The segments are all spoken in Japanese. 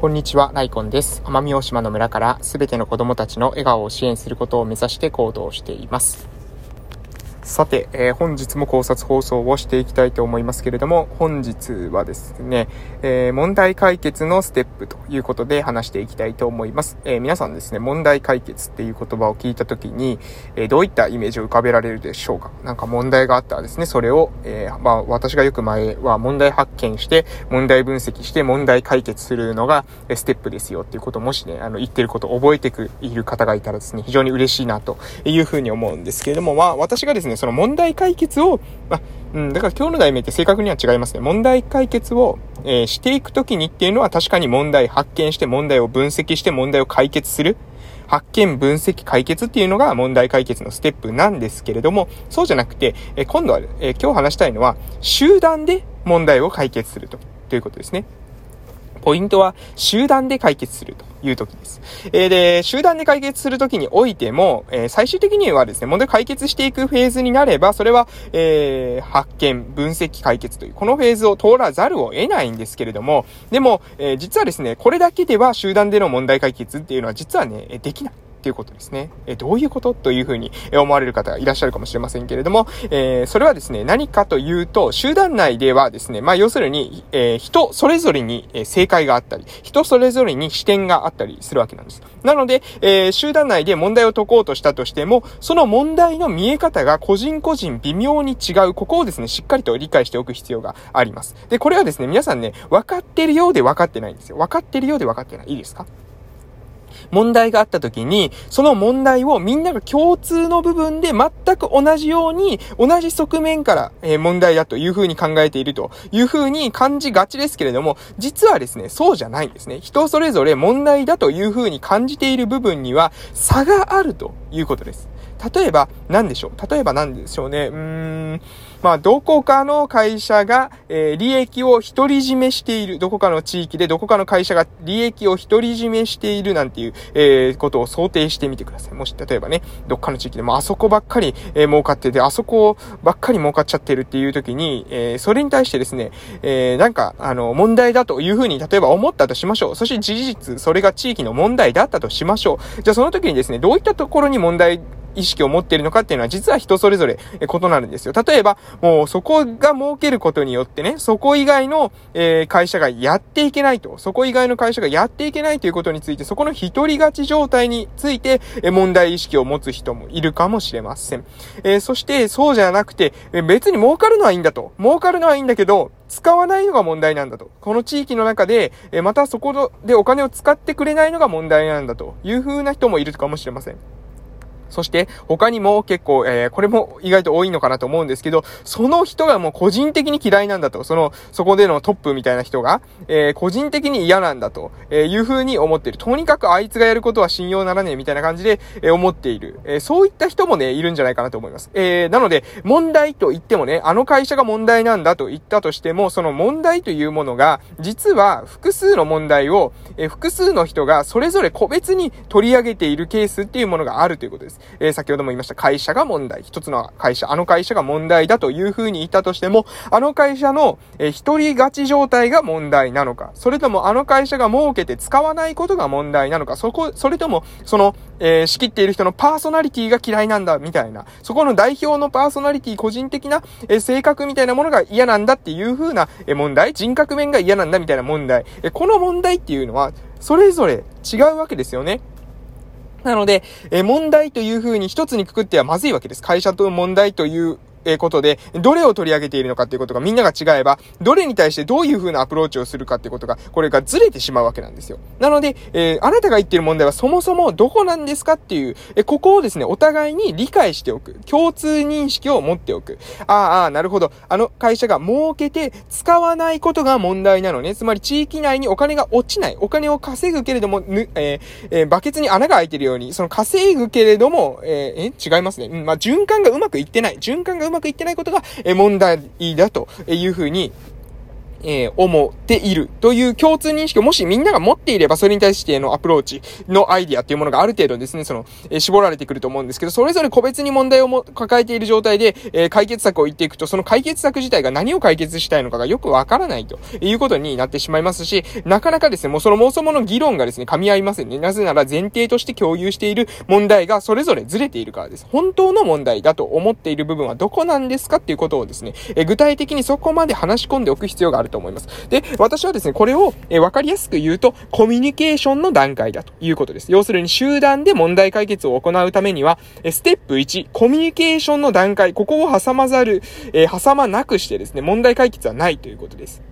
こんにちは、ライコンです。奄美大島の村からすべての子供たちの笑顔を支援することを目指して行動しています。さて、えー、本日も考察放送をしていきたいと思いますけれども、本日はですね、えー、問題解決のステップということで話していきたいと思います。えー、皆さんですね、問題解決っていう言葉を聞いたときに、えどういったイメージを浮かべられるでしょうか？なんか問題があったらですね、それを、えまあ、私がよく前は問題発見して、問題分析して問題解決するのが、ステップですよっていうことをもしね、あの、言ってることを覚えてくいる方がいたらですね、非常に嬉しいなというふうに思うんですけれども、まあ、私がですね、その問題解決を、まうん、だから今日の題名って正確には違いますね。問題解決を、えー、していくときにっていうのは確かに問題発見して問題を分析して問題を解決する。発見、分析、解決っていうのが問題解決のステップなんですけれども、そうじゃなくて、え今度は、え今日話したいのは、集団で問題を解決すると、ということですね。ポイントは集団で解決するという時です。えー、で、集団で解決する時においても、えー、最終的にはですね、問題解決していくフェーズになれば、それは、えー、発見、分析、解決という、このフェーズを通らざるを得ないんですけれども、でも、え実はですね、これだけでは集団での問題解決っていうのは実はね、できない。っていうことですね。えどういうことというふうに思われる方がいらっしゃるかもしれませんけれども、え、それはですね、何かというと、集団内ではですね、まあ要するに、え、人それぞれに正解があったり、人それぞれに視点があったりするわけなんです。なので、え、集団内で問題を解こうとしたとしても、その問題の見え方が個人個人微妙に違う、ここをですね、しっかりと理解しておく必要があります。で、これはですね、皆さんね、分かってるようで分かってないんですよ。分かってるようで分かってない。いいですか？問題があった時に、その問題をみんなが共通の部分で全く同じように、同じ側面から、え問題だというふうに考えているというふうに感じがちですけれども、実はですね、そうじゃないんですね。人それぞれ問題だというふうに感じている部分には差があるということです。例えば、何でしょう？例えば何でしょうね？うーん、まあ、どこかの会社が、えー、利益を独り占めしている。どこかの地域でどこかの会社が利益を独り占めしているなんていう、えー、ことを想定してみてください。もし、例えばね、どっかの地域でもあそこばっかり、えー、儲かってて、あそこばっかり儲かっちゃってるっていう時に、えー、それに対してですね、えー、なんか、あの、問題だというふうに、例えば思ったとしましょう。そして事実、それが地域の問題だったとしましょう。じゃあその時にですね、どういったところに問題意識を持っているのかっていうのは実は人それぞれ異なるんですよ。例えば、もうそこが儲けることによってね、そこ以外の、会社がやっていけないと、そこ以外の会社がやっていけないということについて、そこの一人勝ち状態について、問題意識を持つ人もいるかもしれません。え、そして、そうじゃなくて、別に儲かるのはいいんだと。儲かるのはいいんだけど、使わないのが問題なんだと。この地域の中で、またそこでお金を使ってくれないのが問題なんだという風な人もいるかもしれません。そして、他にも結構、えー、これも意外と多いのかなと思うんですけど、その人がもう個人的に嫌いなんだと、その、そこでのトップみたいな人が、えー、個人的に嫌なんだと、えいう風に思ってる。とにかくあいつがやることは信用ならねえみたいな感じで、え思っている。えそういった人もね、いるんじゃないかなと思います。えなので、問題と言ってもね、あの会社が問題なんだと言ったとしても、その問題というものが、実は複数の問題を、え複数の人がそれぞれ個別に取り上げているケースっていうものがあるということです。。えー、先ほども言いました会社が問題。一つの会社、あの会社が問題だというふうに言ったとしても、あの会社の、えー、一人勝ち状態が問題なのか、それともあの会社が儲けて使わないことが問題なのか、そこ、それとも、その、えー、仕切っている人のパーソナリティが嫌いなんだ、みたいな。そこの代表のパーソナリティ、個人的な、えー、性格みたいなものが嫌なんだっていう風な、えー、問題、人格面が嫌なんだみたいな問題。えー、この問題っていうのは、それぞれ違うわけですよね。なので、え問題というふうに一つにくくってはまずいわけです。会社と問題というえことで、どれを取り上げているのかっていうことがみんなが違えば、どれに対してどういう風なアプローチをするかっていうことが、これがずれてしまうわけなんですよ。なので、えー、あなたが言ってる問題はそもそもどこなんですかっていう、えここをですね、お互いに理解しておく。共通認識を持っておく。ああ、ああ、なるほど。あの会社が儲けて使わないことが問題なのね。つまり地域内にお金が落ちない。お金を稼ぐけれども、ぬ、えー、えー、バケツに穴が開いてるように、その稼ぐけれども、えー、え、違いますね。うん、まあ、循環がうまくいってない。循環がうまくいってないことが、え問題だというふうに、えー、思っているという共通認識をもしみんなが持っていれば、それに対してのアプローチのアイディアっていうものがある程度ですね、その、えー、絞られてくると思うんですけど、それぞれ個別に問題をも抱えている状態で、えー、解決策を言っていくと、その解決策自体が何を解決したいのかがよくわからないということになってしまいますし、なかなかですね、もうその妄想もの議論がですね、噛み合いませんね。なぜなら前提として共有している問題がそれぞれずれているからです。本当の問題だと思っている部分はどこなんですかっていうことをですね、え具体的にそこまで話し込んでおく必要があると思います。で、私はですね、これを、えわかりやすく言うと、コミュニケーションの段階だということです。要するに集団で問題解決を行うためには、えステップ1、コミュニケーションの段階、ここを挟まざる、え挟まなくしてですね、問題解決はないということです。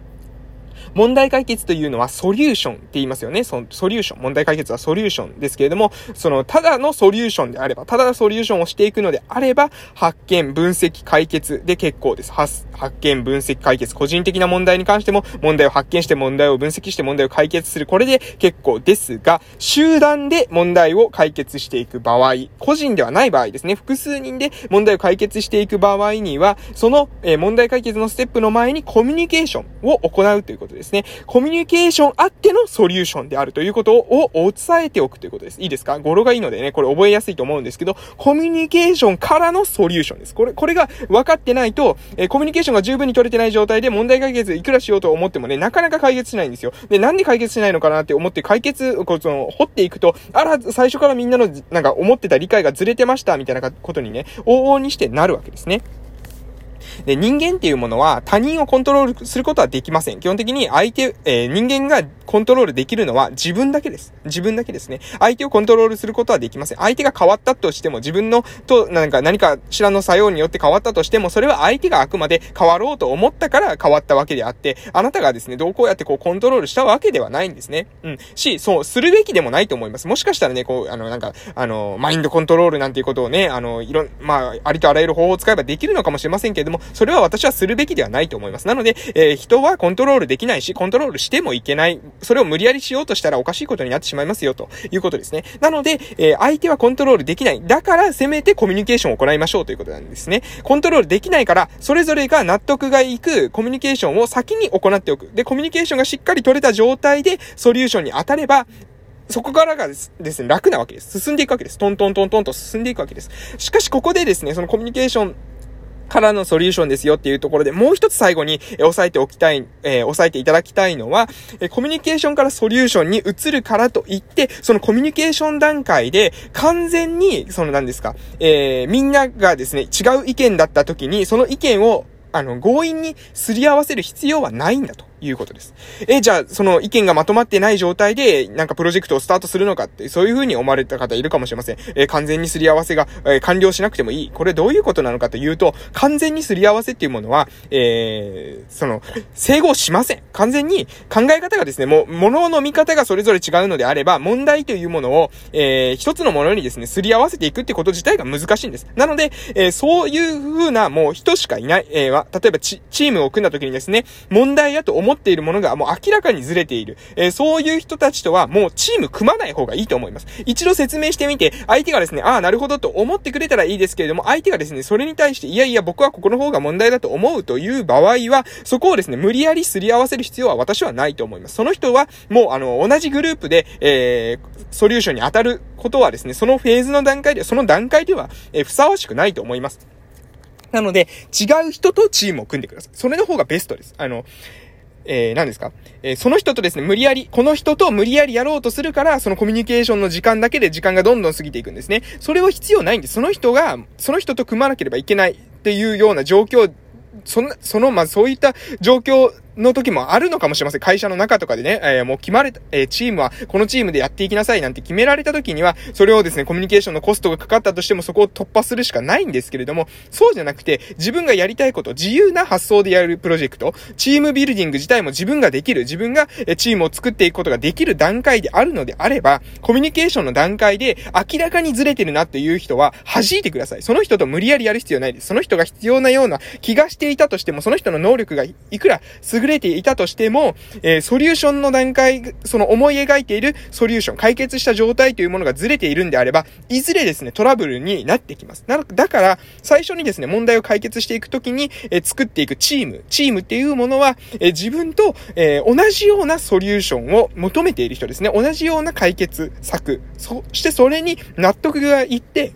問題解決というのはソリューションって言いますよね。そのソリューション。問題解決はソリューションですけれども、その、ただのソリューションであれば、ただのソリューションをしていくのであれば、発見、分析、解決で結構です。発、発見、分析、解決。個人的な問題に関しても、問題を発見して問題を分析して問題を解決する。これで結構ですが、集団で問題を解決していく場合、個人ではない場合ですね。複数人で問題を解決していく場合には、その、え問題解決のステップの前にコミュニケーションを行うということです。ですね、コミュニケーションあってのソリューションであるということをお伝えておくということです。いいですか？語呂がいいのでね、これ覚えやすいと思うんですけど、コミュニケーションからのソリューションです。これ、これが分かってないと、えコミュニケーションが十分に取れてない状態で問題解決いくらしようと思ってもね、なかなか解決しないんですよ。で、なんで解決しないのかなって思って解決、こう、その、掘っていくと、あら、最初からみんなの、なんか思ってた理解がずれてました、みたいなことにね、往々にしてなるわけですね。で、人間っていうものは他人をコントロールすることはできません。基本的に相手、えー、人間がコントロールできるのは自分だけです。自分だけですね。相手をコントロールすることはできません。相手が変わったとしても、自分の、と、なんか何かしらの作用によって変わったとしても、それは相手があくまで変わろうと思ったから変わったわけであって、あなたがですね、どうこうやってこうコントロールしたわけではないんですね。うん。し、そう、するべきでもないと思います。もしかしたらね、こう、あの、なんか、あの、マインドコントロールなんていうことをね、あの、いろん、まあ、ありとあらゆる方法を使えばできるのかもしれませんけれども、それは私はするべきではないと思います。なので、えー、人はコントロールできないし、コントロールしてもいけない。それを無理やりしようとしたらおかしいことになってしまいますよ、ということですね。なので、えー、相手はコントロールできない。だから、せめてコミュニケーションを行いましょうということなんですね。コントロールできないから、それぞれが納得がいくコミュニケーションを先に行っておく。で、コミュニケーションがしっかり取れた状態で、ソリューションに当たれば、そこからがですね、楽なわけです。進んでいくわけです。トントントントンと進んでいくわけです。しかし、ここでですね、そのコミュニケーションからのソリューションですよっていうところで、もう一つ最後に、え押さえておきたい、えー、押さえていただきたいのは、えコミュニケーションからソリューションに移るからといって、そのコミュニケーション段階で、完全に、その何ですか、えー、みんながですね、違う意見だった時に、その意見を、あの、強引にすり合わせる必要はないんだと。いうことです。え、じゃあ、その意見がまとまってない状態で、なんかプロジェクトをスタートするのかって、そういう風に思われた方いるかもしれません。え完全にすり合わせが、え完了しなくてもいい。これどういうことなのかというと、完全にすり合わせっていうものは、えー、その、整合しません。完全に考え方がですね、もう、ものの見方がそれぞれ違うのであれば、問題というものを、えー、一つのものにですね、すり合わせていくってこと自体が難しいんです。なので、えー、そういう風なもう人しかいない、えー、例えばチームを組んだ時にですね、問題やと思っているものがもう明らかにずれている。えー、そういう人たちとはもうチーム組まない方がいいと思います。一度説明してみて、相手がですね、ああ、なるほどと思ってくれたらいいですけれども、相手がですね、それに対して、いやいや、僕はここの方が問題だと思うという場合は、そこをですね、無理やりすり合わせる必要は私はないと思います。その人は、もうあの、同じグループで、えー、ソリューションに当たることはですね、そのフェーズの段階で、その段階では、えー、ふさわしくないと思います。なので、違う人とチームを組んでください。それの方がベストです。あの、えー、何ですか？えー、その人とですね、無理やり、この人と無理やりやろうとするから、そのコミュニケーションの時間だけで時間がどんどん過ぎていくんですね。それは必要ないんです。その人が、その人と組まなければいけないっていうような状況、そんな、その、まあ、そういった状況の時もあるのかもしれません。会社の中とかでね、えー、もう決まれた、えー、チームはこのチームでやっていきなさいなんて決められた時には、それをですね、コミュニケーションのコストがかかったとしてもそこを突破するしかないんですけれども、そうじゃなくて、自分がやりたいこと、自由な発想でやるプロジェクト、チームビルディング自体も自分ができる、自分がチームを作っていくことができる段階であるのであれば、コミュニケーションの段階で明らかにずれてるなっていう人は弾いてください。その人と無理やりやる必要ないです。その人が必要なような気がしていたとしても、その人の能力がいくら優優れていたとしても、えー、ソリューションの段階、その思い描いているソリューション、解決した状態というものがずれているんであれば、いずれですね、トラブルになってきます。な、だから、最初にですね、問題を解決していくときに、えー、作っていくチーム、チームっていうものは、えー、自分と、えー、同じようなソリューションを求めている人ですね。同じような解決策。そしてそれに納得がいって、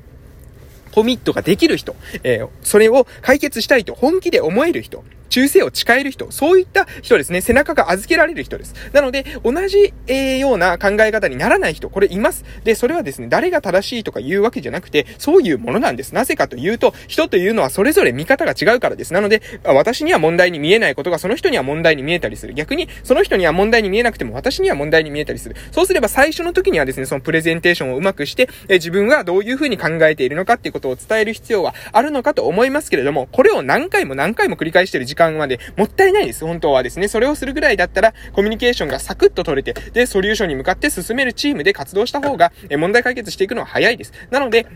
コミットができる人、えー、それを解決したいと本気で思える人、忠誠を誓える人、そういった人ですね、背中が預けられる人です。なので、同じ、えー、ような考え方にならない人、これいます。で、それはですね、誰が正しいとか言うわけじゃなくて、そういうものなんです。なぜかというと、人というのはそれぞれ見方が違うからです。なので、私には問題に見えないことがその人には問題に見えたりする。逆に、その人には問題に見えなくても私には問題に見えたりする。そうすれば最初の時にはですね、そのプレゼンテーションをうまくして、えー、自分がどういうふうに考えているのかっていうことを伝える必要はあるのかと思いますけれども、これを何回も何回も繰り返している時間間までもったいないです、本当はですね。それをするぐらいだったら、コミュニケーションがサクッと取れて、で、ソリューションに向かって進めるチームで活動した方が、え問題解決していくのは早いです。なので、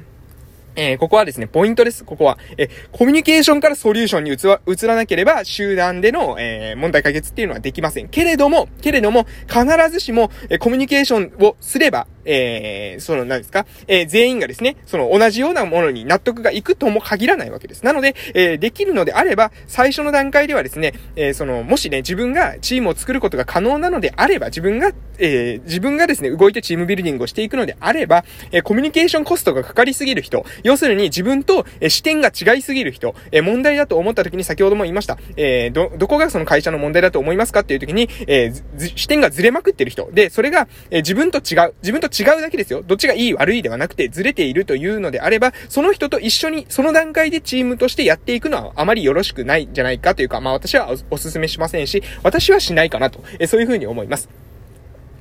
えー、ここはですね、ポイントです。ここは。えコミュニケーションからソリューションに移ら移らなければ、集団での、えー、問題解決っていうのはできません。けれども、けれども、必ずしも、えコミュニケーションをすれば、えー、その、何ですか、えー、全員がですね、その同じようなものに納得がいくとも限らないわけです。なので、えー、できるのであれば、最初の段階ではですね、えー、その、もしね、自分がチームを作ることが可能なのであれば、自分が、えー、自分がですね、動いてチームビルディングをしていくのであれば、えー、コミュニケーションコストがかかりすぎる人、要するに自分と、えー、視点が違いすぎる人、えー、問題だと思った時に先ほども言いました、えー、ど、どこがその会社の問題だと思いますかっていう時に、えー、視点がずれまくってる人。で、それが、えー、自分と違う、自分と違うだけですよ。どっちがいい悪いではなくてずれているというのであれば、その人と一緒にその段階でチームとしてやっていくのはあまりよろしくないんじゃないかというか、まあ私はお勧めしませんし、私はしないかなと、えそういうふうに思います。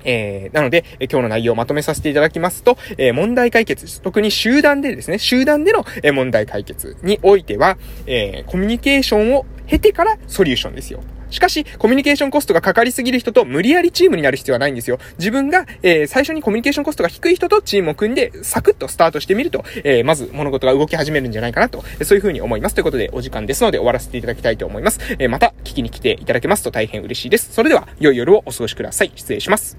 えー、なので、え今日の内容をまとめさせていただきますと、えー、問題解決、特に集団でですね、集団での、え問題解決においては、えー、コミュニケーションを経てからソリューションですよ。しかし、コミュニケーションコストがかかりすぎる人と無理やりチームになる必要はないんですよ。自分が、えー、最初にコミュニケーションコストが低い人とチームを組んで、サクッとスタートしてみると、えー、まず物事が動き始めるんじゃないかなと、そういうふうに思います。ということで、お時間ですので終わらせていただきたいと思います。えー、また聞きに来ていただけますと大変嬉しいです。それでは、良い夜をお過ごしください。失礼します。